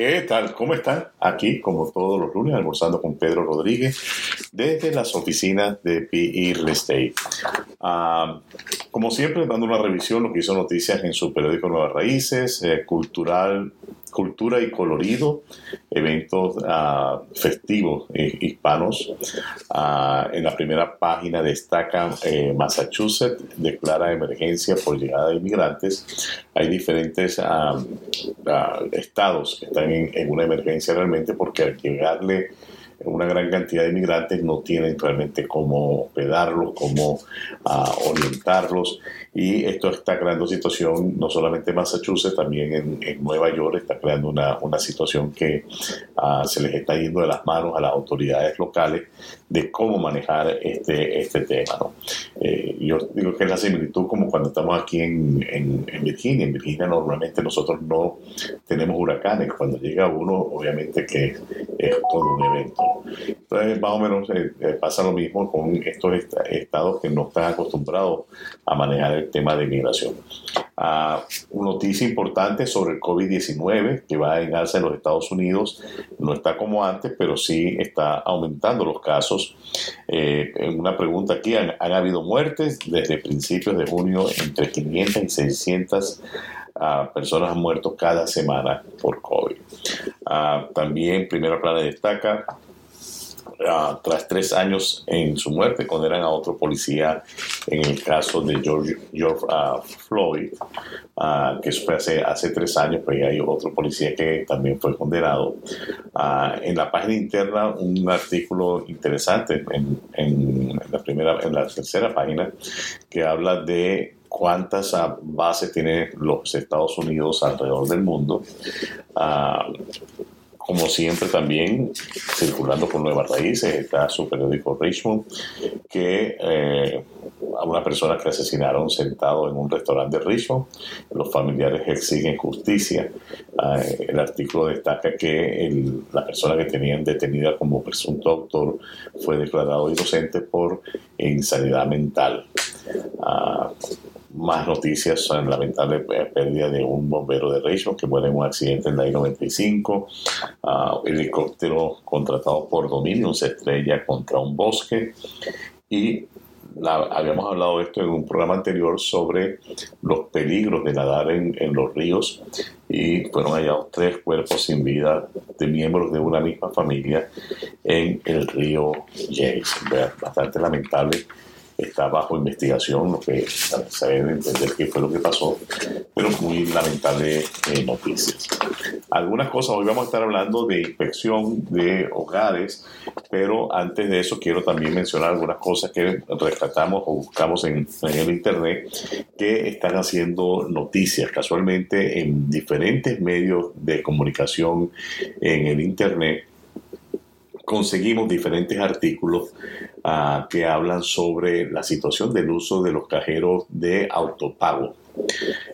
¿Qué tal? ¿Cómo están? Aquí, como todos los lunes, almorzando con Pedro Rodríguez desde las oficinas de PE Real Estate. Ah, como siempre, dando una revisión, lo que hizo noticias en su periódico Nuevas Raíces, eh, cultural, cultura y colorido, eventos uh, festivos eh, hispanos. Uh, en la primera página destaca eh, Massachusetts declara emergencia por llegada de inmigrantes. Hay diferentes uh, estados que están en, una emergencia realmente porque al llegarle una gran cantidad de inmigrantes no tienen realmente cómo hospedarlos, cómo orientarlos y esto está creando situación no solamente en Massachusetts, también en, en Nueva York está creando una, una situación que uh, se les está yendo de las manos a las autoridades locales de cómo manejar este, este tema. ¿no? Eh, yo digo que es la similitud como cuando estamos aquí en, en, en, Virginia. En Virginia normalmente nosotros no tenemos huracanes. Cuando llega uno, obviamente que es todo un evento. Entonces, más o menos eh, eh pasa lo mismo con estos est estados que no están acostumbrados a manejar el tema de inmigración. Uh, una noticia importante sobre el COVID-19 que va en alza en los Estados Unidos. No está como antes, pero sí está aumentando los casos. Eh, una pregunta aquí, ¿han, ¿han, habido muertes? Desde principios de junio, entre 500 y 600 uh, personas han muerto cada semana por COVID. Uh, también, primera plana destaca, Uh, tras tres años en su muerte, condenan a otro policía en el caso de George, George uh, Floyd, uh, que fue hace, hace tres años, pero hay otro policía que también fue condenado. en la página interna, un artículo interesante en, en, la primera, en la tercera página, que habla de cuántas bases tienen los Estados Unidos alrededor del mundo como siempre también circulando por Nuevas Raíces está su periódico Richmond, que eh, a una persona que asesinaron sentado en un restaurante de Richmond, los familiares exigen justicia. Eh, el artículo destaca que la persona que tenían detenida como presunto autor fue declarado inocente por insanidad mental. Uh, más noticias son la lamentable pérdida de un bombero de Richmond que muere en un accidente en la I-95. Uh, helicóptero contratado por Dominion se estrella contra un bosque. Y la, habíamos hablado de esto en un programa anterior sobre los peligros de nadar en, en, los ríos y fueron hallados tres cuerpos sin vida de miembros de una misma familia en el río James. Bastante lamentable está bajo investigación, lo que se debe entender qué fue lo que pasó, pero muy lamentable eh, noticias. Algunas cosas, hoy vamos a estar hablando de inspección de hogares, pero antes de eso quiero también mencionar algunas cosas que rescatamos o buscamos en, en el Internet que están haciendo noticias casualmente en diferentes medios de comunicación en el Internet conseguimos diferentes artículos uh, que hablan sobre la situación del uso de los cajeros de autopago.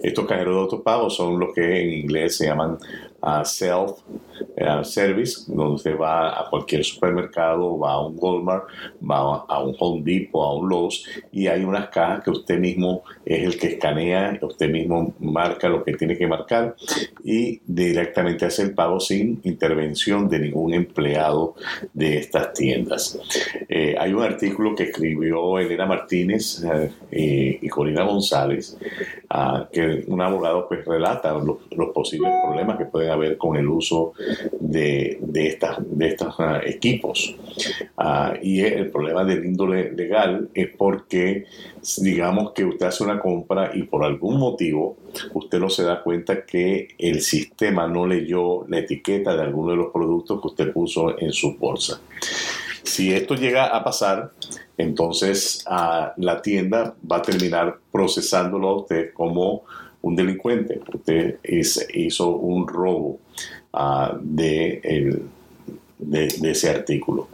Estos cajeros de autopago son los que en inglés se llaman uh, self uh, service, donde usted va a cualquier supermercado, va a un Walmart, va a un Home Depot, a un Lowe's y hay unas cajas que usted mismo es el que escanea, usted mismo marca lo que tiene que marcar y directamente hace el pago sin intervención de ningún empleado de estas tiendas. Eh, hay un artículo que escribió Elena Martínez eh, y Corina González, uh, que un abogado pues relata los, los posibles problemas que pueden haber con el uso de, de, de estos uh, equipos. Uh, y el problema del índole legal es porque, digamos que usted hace una compra y por algún motivo usted no se da cuenta que el sistema no leyó la etiqueta de alguno de los productos que usted puso en su bolsa. Si esto llega a pasar, entonces uh, la tienda va a terminar procesándolo a usted como un delincuente. Usted hizo un robo de, de, ese artículo.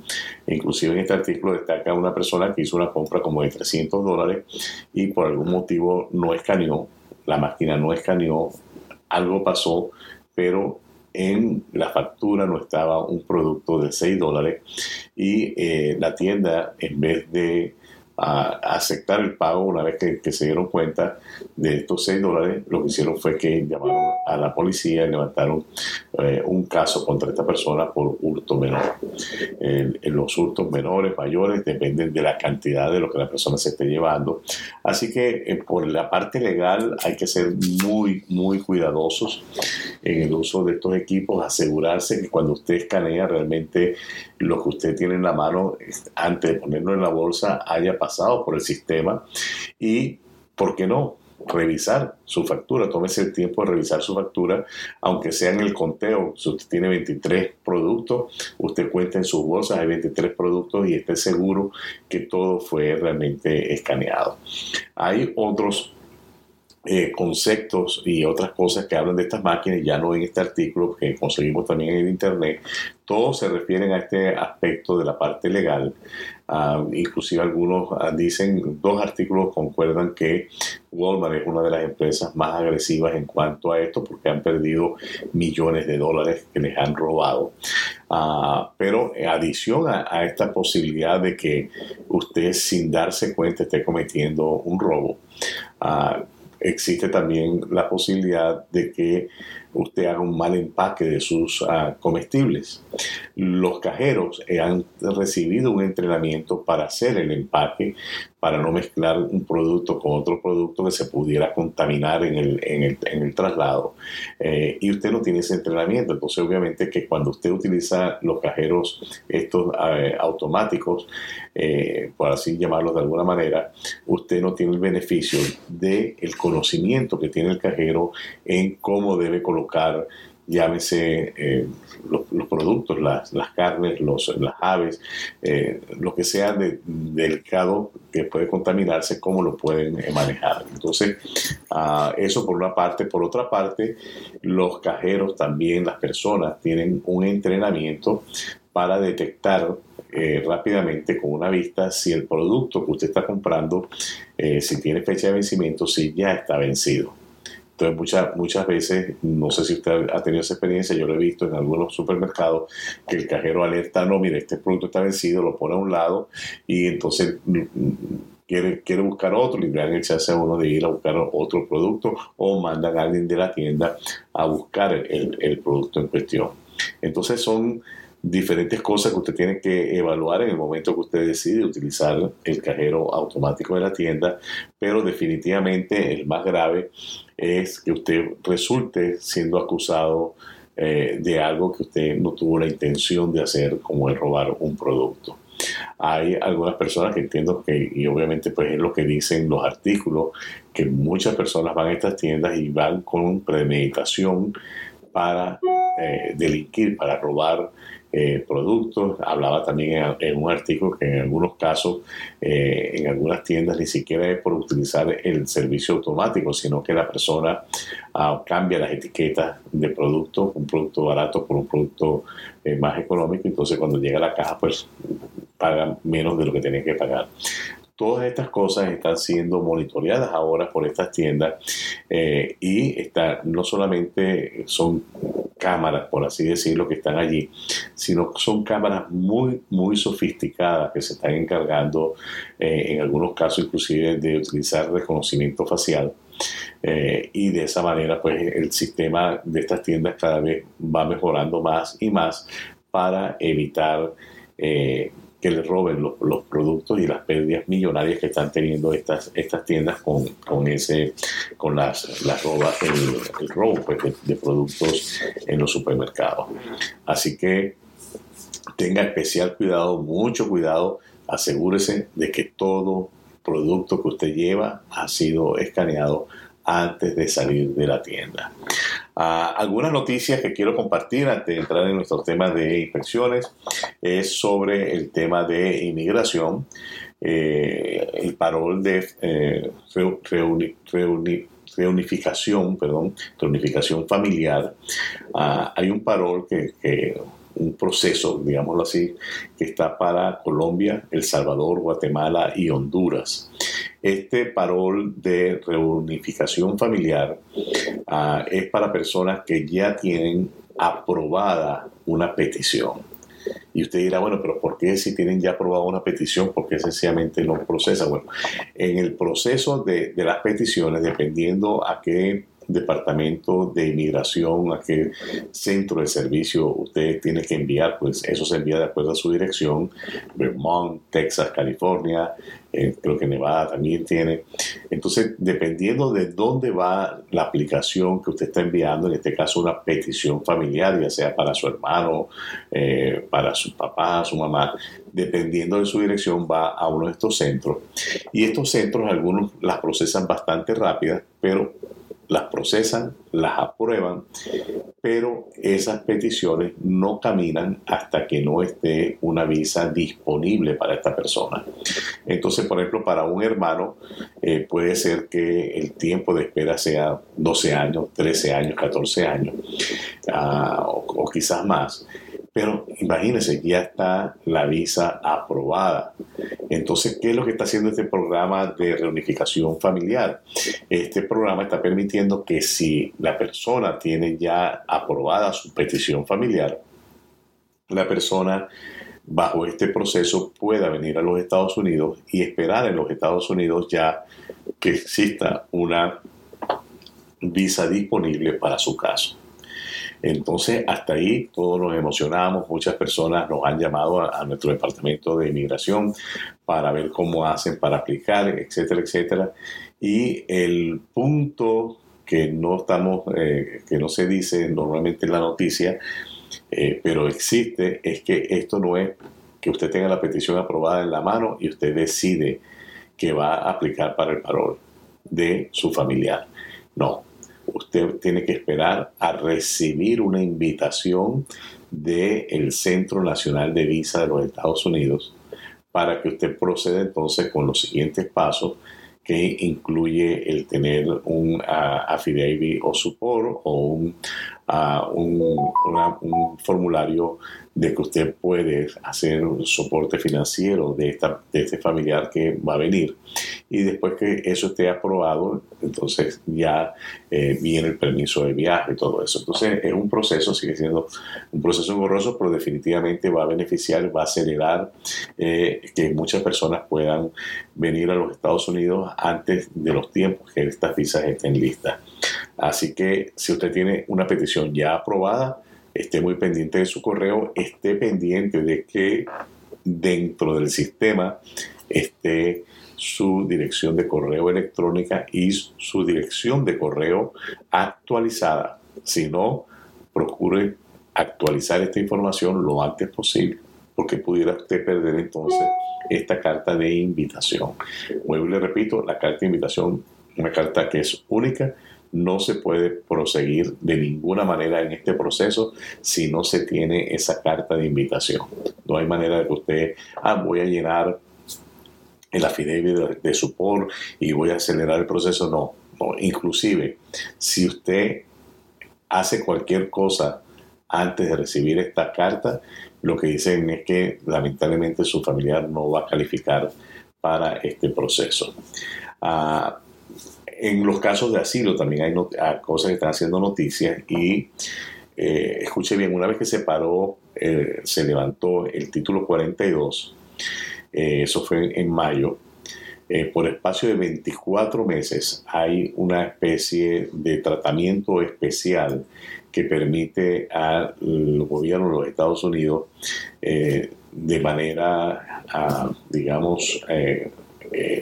Inclusive en este artículo destaca una persona que hizo una compra como de 300 dólares y por algún motivo no escaneó, la máquina no escaneó, algo pasó, pero en la factura no estaba un producto de 6 dólares y eh, la tienda en vez de a, aceptar el pago una vez que, se dieron cuenta de estos 6 dólares. Lo que hicieron fue que llamaron a la policía y levantaron eh, un caso contra esta persona por hurto menor. los hurtos menores, mayores, dependen de la cantidad de lo que la persona se esté llevando. Así que eh, por la parte legal hay que ser muy, muy cuidadosos en el uso de estos equipos, asegurarse que cuando usted escanea realmente lo que usted tiene en la mano antes de ponerlo en la bolsa haya pasado por el sistema y, ¿por qué no? revisar su factura, tómese el tiempo de revisar su factura, aunque sea en el conteo, si usted tiene 23 productos, usted cuenta en sus bolsas, hay 23 productos y esté seguro que todo fue realmente escaneado. Hay otros eh, conceptos y otras cosas que hablan de estas máquinas, ya no en este artículo que conseguimos también en el Internet, todos se refieren a este aspecto de la parte legal. Ah, inclusive algunos ah, dicen, dos artículos concuerdan que Walmart es una de las empresas más agresivas en cuanto a esto porque han perdido millones de dólares que les han robado. Uh, pero adición a, esta posibilidad de que usted sin darse cuenta esté cometiendo un robo, existe también la posibilidad de que usted haga un mal empaque de sus ah, comestibles. Los cajeros han recibido un entrenamiento para hacer el empaque, para no mezclar un producto con otro producto que se pudiera contaminar en el, en el, en el traslado. Eh, y usted no tiene ese entrenamiento. Entonces, obviamente que cuando usted utiliza los cajeros estos eh, automáticos, eh, por así llamarlos de alguna manera, usted no tiene el beneficio del el conocimiento que tiene el cajero en cómo debe colocar llámese eh, los, productos, las, carnes, los, las aves, eh, lo que sea de, delicado que puede contaminarse, cómo lo pueden eh, manejar. Entonces, ah, eso por una parte. Por otra parte, los cajeros también, las personas, tienen un entrenamiento para detectar rápidamente con una vista si el producto que usted está comprando, si tiene fecha de vencimiento, si ya está vencido. Entonces, muchas, muchas veces, no sé si usted ha tenido esa experiencia, yo lo he visto en algunos supermercados, que el cajero alerta, no, mire, este producto está vencido, lo pone a un lado y entonces mm, mm, quiere, quiere buscar otro le dan el chance a uno de ir a buscar otro producto o mandan a alguien de la tienda a buscar el, el producto en cuestión. Entonces son diferentes cosas que usted tiene que evaluar en el momento que usted decide utilizar el cajero automático de la tienda, pero definitivamente el más grave es que usted resulte siendo acusado eh, de algo que usted no tuvo la intención de hacer, como el robar un producto. Hay algunas personas que entiendo que, y obviamente pues es lo que dicen los artículos, que muchas personas van a estas tiendas y van con premeditación para eh, delinquir, para robar eh, productos. Hablaba también en, un artículo que en algunos casos, eh, en algunas tiendas, ni siquiera es por utilizar el servicio automático, sino que la persona ah, cambia las etiquetas de producto, un producto barato por un producto eh, más económico. Entonces, cuando llega a la caja, pues pagan menos de lo que tienen que pagar. Todas estas cosas están siendo monitoreadas ahora por estas tiendas y está, no solamente son cámaras, por así decirlo, que están allí, sino son cámaras muy, muy sofisticadas que se están encargando, eh, en algunos casos inclusive, de utilizar reconocimiento facial. Eh, y de esa manera, pues el sistema de estas tiendas cada vez va mejorando más y más para evitar eh, que le roben los, productos y las pérdidas millonarias que están teniendo estas, estas tiendas con, con ese, con las, las robas, el, robo pues, de, productos en los supermercados. Así que tenga especial cuidado, mucho cuidado, asegúrese de que todo producto que usted lleva ha sido escaneado antes de salir de la tienda. Ah, algunas noticias que quiero compartir antes de entrar en nuestro tema de inspecciones es sobre el tema de inmigración, eh, el parol de eh, reunificación, perdón, reunificación familiar. Ah, hay un parol que, que un proceso, digámoslo así, que está para Colombia, El Salvador, Guatemala y Honduras. Este parol de reunificación familiar ah, es para personas que ya tienen aprobada una petición. Y usted dirá, bueno, pero ¿por qué si tienen ya aprobado una petición, por qué sencillamente no procesa? Bueno, en el proceso de, de las peticiones, dependiendo a qué departamento de inmigración, a qué centro de servicio usted tiene que enviar, pues eso se envía de acuerdo a su dirección, Vermont, Texas, California, eh, creo que Nevada también tiene. Entonces, dependiendo de dónde va la aplicación que usted está enviando, en este caso una petición familiar, ya sea para su hermano, eh, para su papá, su mamá, dependiendo de su dirección va a uno de estos centros. Y estos centros, algunos las procesan bastante rápidas, pero las procesan, las aprueban, pero esas peticiones no caminan hasta que no esté una visa disponible para esta persona. Entonces, por ejemplo, para un hermano eh, puede ser que el tiempo de espera sea 12 años, 13 años, 14 años ah, o quizás más. Pero imagínense, ya está la visa aprobada. Entonces, ¿qué es lo que está haciendo este programa de reunificación familiar? Este programa está permitiendo que si la persona tiene ya aprobada su petición familiar, la persona bajo este proceso pueda venir a los Estados Unidos y esperar en los Estados Unidos ya que exista una visa disponible para su caso. Entonces, hasta ahí todos nos emocionamos, muchas personas nos han llamado a, nuestro departamento de inmigración para ver cómo hacen para aplicar, etcétera, etcétera. Y el punto que no estamos, eh, que no se dice normalmente en la noticia, eh, pero existe, es que esto no es que usted tenga la petición aprobada en la mano y usted decide que va a aplicar para el parol de su familiar. No, usted tiene que esperar a recibir una invitación del Centro Nacional de Visa de los Estados Unidos para que usted proceda entonces con los siguientes pasos que incluye el tener un uh, affidavit o support o un, un formulario de que usted puede hacer un soporte financiero de, esta, de este familiar que va a venir. Y después que eso esté aprobado, entonces ya eh, viene el permiso de viaje y todo eso. Entonces es un proceso, sigue siendo un proceso engorroso, pero definitivamente va a beneficiar, va a acelerar eh, que muchas personas puedan venir a los Estados Unidos antes de los tiempos que estas visas estén listas. Así que si usted tiene una petición ya aprobada, esté muy pendiente de su correo, esté pendiente de que dentro del sistema esté su dirección de correo electrónica y su dirección de correo actualizada. Si no, procure actualizar esta información lo antes posible, porque pudiera usted perder entonces esta carta de invitación. Vuelvo y le repito, la carta de invitación, una carta que es única, no se puede proseguir de ninguna manera en este proceso si no se tiene esa carta de invitación. No hay manera de que usted, ah, voy a llenar el affidavit de, de support y voy a acelerar el proceso. No, no. Inclusive, si usted hace cualquier cosa antes de recibir esta carta, lo que dicen es que lamentablemente su familiar no va a calificar para este proceso. Ah, en los casos de asilo también hay, cosas que están haciendo noticias y eh, escuche bien, una vez que se paró, eh, se levantó el título 42, eh, eso fue en mayo, por espacio de 24 meses hay una especie de tratamiento especial que permite al gobierno de los Estados Unidos de manera, ah, digamos,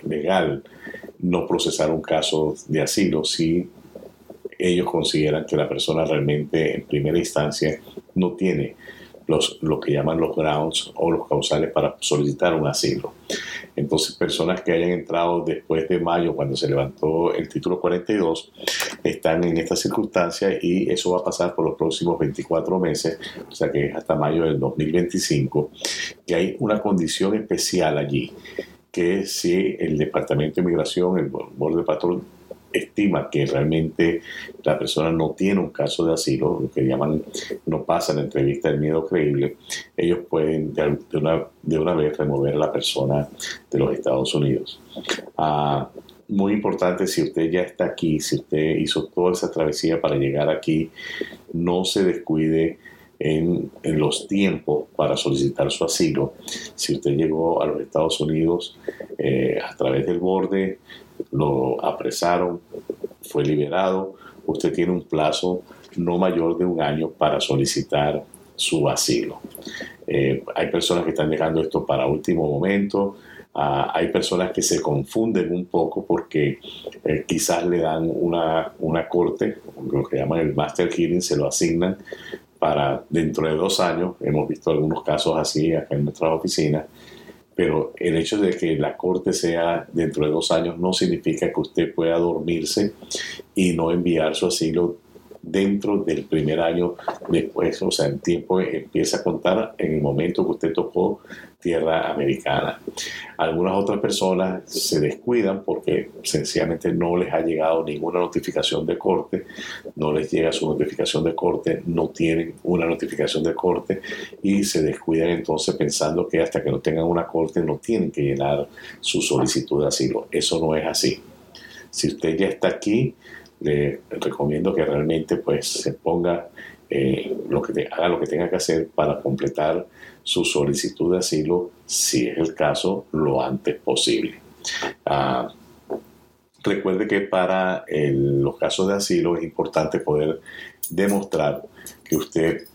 legal no procesar un caso de asilo si ellos consideran que la persona realmente en primera instancia no tiene los, lo que llaman los grounds o los causales para solicitar un asilo. Entonces, personas que hayan entrado después de mayo, cuando se levantó el título 42, están en esta circunstancia y eso va a pasar por los próximos 24 meses, o sea que es hasta mayo del 2025, que hay una condición especial allí que si el Departamento de Inmigración, el Border Patrol, estima que realmente la persona no tiene un caso de asilo, lo que llaman no pasa la entrevista del miedo creíble, ellos pueden de una, de una vez remover a la persona de los Estados Unidos. Ah, muy importante, si usted ya está aquí, si usted hizo toda esa travesía para llegar aquí, no se descuide en, los tiempos para solicitar su asilo. Si usted llegó a los Estados Unidos eh, a través del borde, lo apresaron, fue liberado, usted tiene un plazo no mayor de un año para solicitar su asilo. Eh, hay personas que están dejando esto para último momento. Ah, hay personas que se confunden un poco porque eh, quizás le dan una, una corte, lo que llaman el master hearing, se lo asignan para dentro de dos años. Hemos visto algunos casos así acá en nuestras oficinas. Pero el hecho de que la corte sea dentro de dos años no significa que usted pueda dormirse y no enviar su asilo dentro del primer año después, o sea, el tiempo empieza a contar en el momento que usted tocó tierra americana. Algunas otras personas se descuidan porque sencillamente no les ha llegado ninguna notificación de corte, no les llega su notificación de corte, no tienen una notificación de corte y se descuidan entonces pensando que hasta que no tengan una corte no tienen que llenar su solicitud de asilo. Eso no es así. Si usted ya está aquí, le recomiendo que realmente pues se ponga eh, lo que haga lo que tenga que hacer para completar su solicitud de asilo, si es el caso, lo antes posible. Ah, recuerde que para los casos de asilo es importante poder demostrar que usted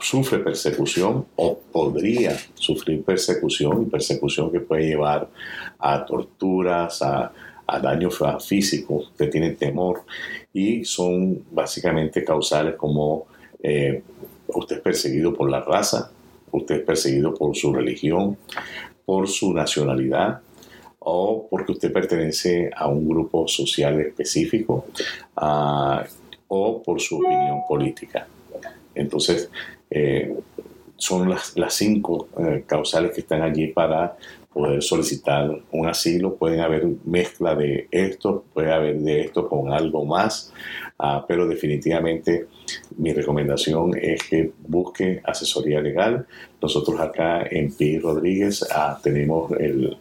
sufre persecución o podría sufrir persecución y persecución que puede llevar a torturas, a a daño físico, usted tiene temor y son básicamente causales como eh, usted es perseguido por la raza, usted es perseguido por su religión, por su nacionalidad o porque usted pertenece a un grupo social específico ah, o por su opinión política. Entonces, eh, son las, cinco eh, causales que están allí para poder solicitar un asilo. Pueden haber mezcla de esto, puede haber de esto con algo más, ah, pero definitivamente mi recomendación es que busque asesoría legal. Nosotros acá en Pi Rodríguez ah, tenemos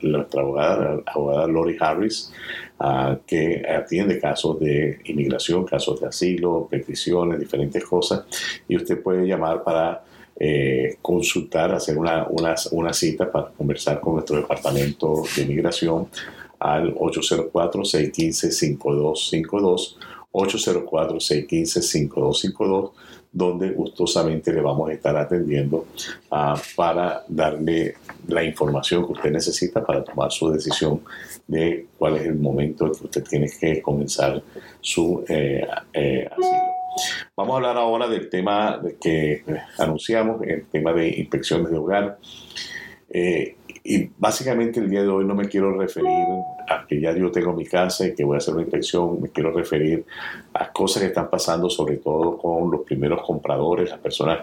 nuestra abogada, abogada Lori Harris, ah, que atiende casos de inmigración, casos de asilo, peticiones, diferentes cosas, y usted puede llamar para eh, consultar, hacer una, una, cita para conversar con nuestro departamento de inmigración al 804-615-5252, 804-615-5252, donde gustosamente le vamos a estar atendiendo ah, para darle la información que usted necesita para tomar su decisión de cuál es el momento en que usted tiene que comenzar su eh, eh, asilo. Vamos a hablar ahora del tema que anunciamos, el tema de inspecciones de hogar. Eh, y básicamente el día de hoy no me quiero referir a que ya yo tengo mi casa y que voy a hacer una inspección, me quiero referir a cosas que están pasando sobre todo con los primeros compradores, las personas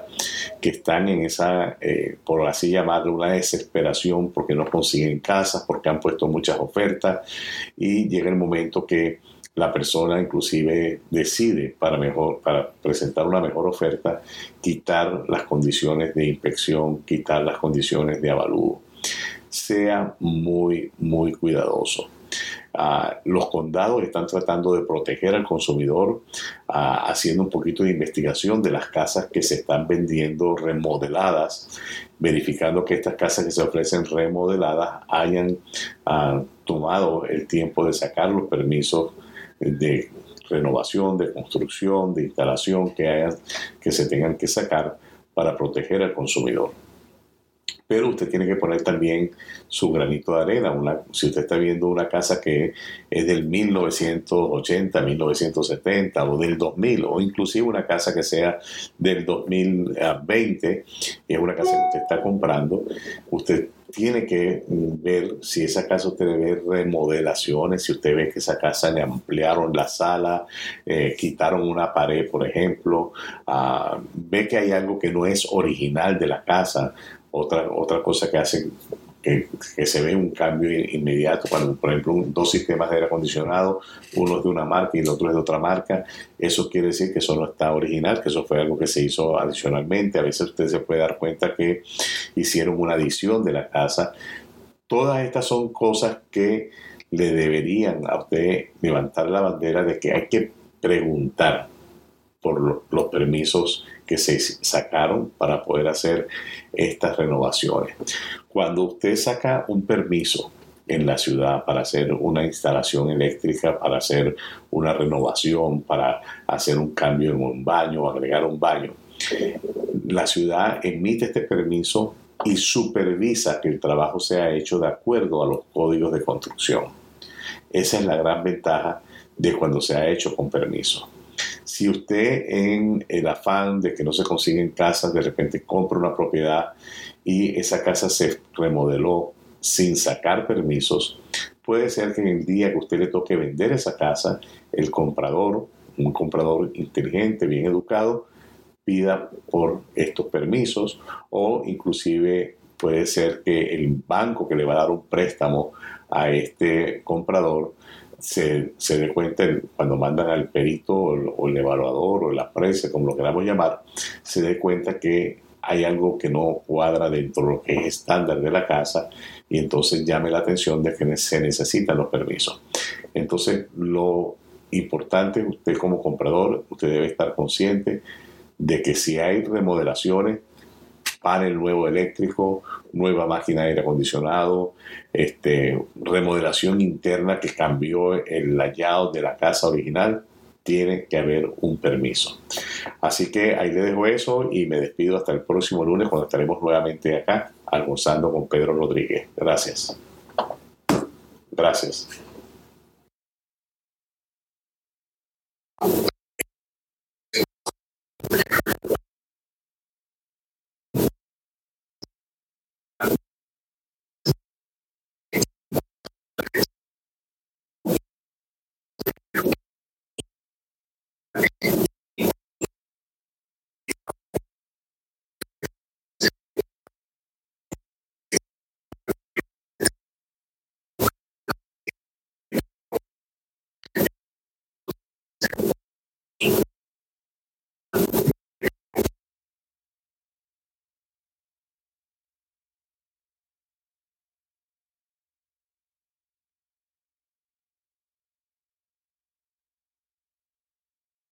que están en esa, eh, por así llamarlo, una desesperación porque no consiguen casas, porque han puesto muchas ofertas y llega el momento que la persona inclusive decide para, mejor, para presentar una mejor oferta, quitar las condiciones de inspección, quitar las condiciones de avalúo. Sea muy, muy cuidadoso. Ah, los condados están tratando de proteger al consumidor ah, haciendo un poquito de investigación de las casas que se están vendiendo remodeladas, verificando que estas casas que se ofrecen remodeladas hayan ah, tomado el tiempo de sacar los permisos de renovación, de construcción, de instalación que, hayan, que se tengan que sacar para proteger al consumidor. Pero usted tiene que poner también su granito de arena. Una, si usted está viendo una casa que es del 1980, 1970 o del 2000, o inclusive una casa que sea del 2020, y es una casa que usted está comprando, usted tiene que ver si esa casa usted ve remodelaciones, si usted ve que esa casa le ampliaron la sala, eh, quitaron una pared, por ejemplo, ah, ve que hay algo que no es original de la casa, otra, otra cosa que hace que, se ve un cambio inmediato cuando, por ejemplo, dos sistemas de aire acondicionado, uno es de una marca y el otro es de otra marca, eso quiere decir que eso no está original, que eso fue algo que se hizo adicionalmente. A veces usted se puede dar cuenta que hicieron una adición de la casa. Todas estas son cosas que le deberían a usted levantar la bandera de que hay que preguntar por los permisos que se sacaron para poder hacer estas renovaciones. Cuando usted saca un permiso en la ciudad para hacer una instalación eléctrica, para hacer una renovación, para hacer un cambio en un baño, agregar un baño. La ciudad emite este permiso y supervisa que el trabajo sea hecho de acuerdo a los códigos de construcción. Esa es la gran ventaja de cuando se ha hecho con permiso. Si usted en el afán de que no se consiguen casas, de repente compra una propiedad y esa casa se remodeló sin sacar permisos, puede ser que en el día que usted le toque vender esa casa, el comprador, un comprador inteligente, bien educado, pida por estos permisos o inclusive puede ser que el banco que le va a dar un préstamo a este comprador se, se dé cuenta cuando mandan al perito o el, evaluador o la presa, como lo queramos llamar, se dé cuenta que hay algo que no cuadra dentro de lo que es estándar de la casa y entonces llame la atención de que se necesitan los permisos. Entonces, lo importante, usted como comprador, usted debe estar consciente de que si hay remodelaciones, panel nuevo eléctrico, nueva máquina de aire acondicionado, este, remodelación interna que cambió el layout de la casa original, tiene que haber un permiso. Así que ahí le dejo eso y me despido hasta el próximo lunes cuando estaremos nuevamente acá almorzando con Pedro Rodríguez. Gracias. Gracias.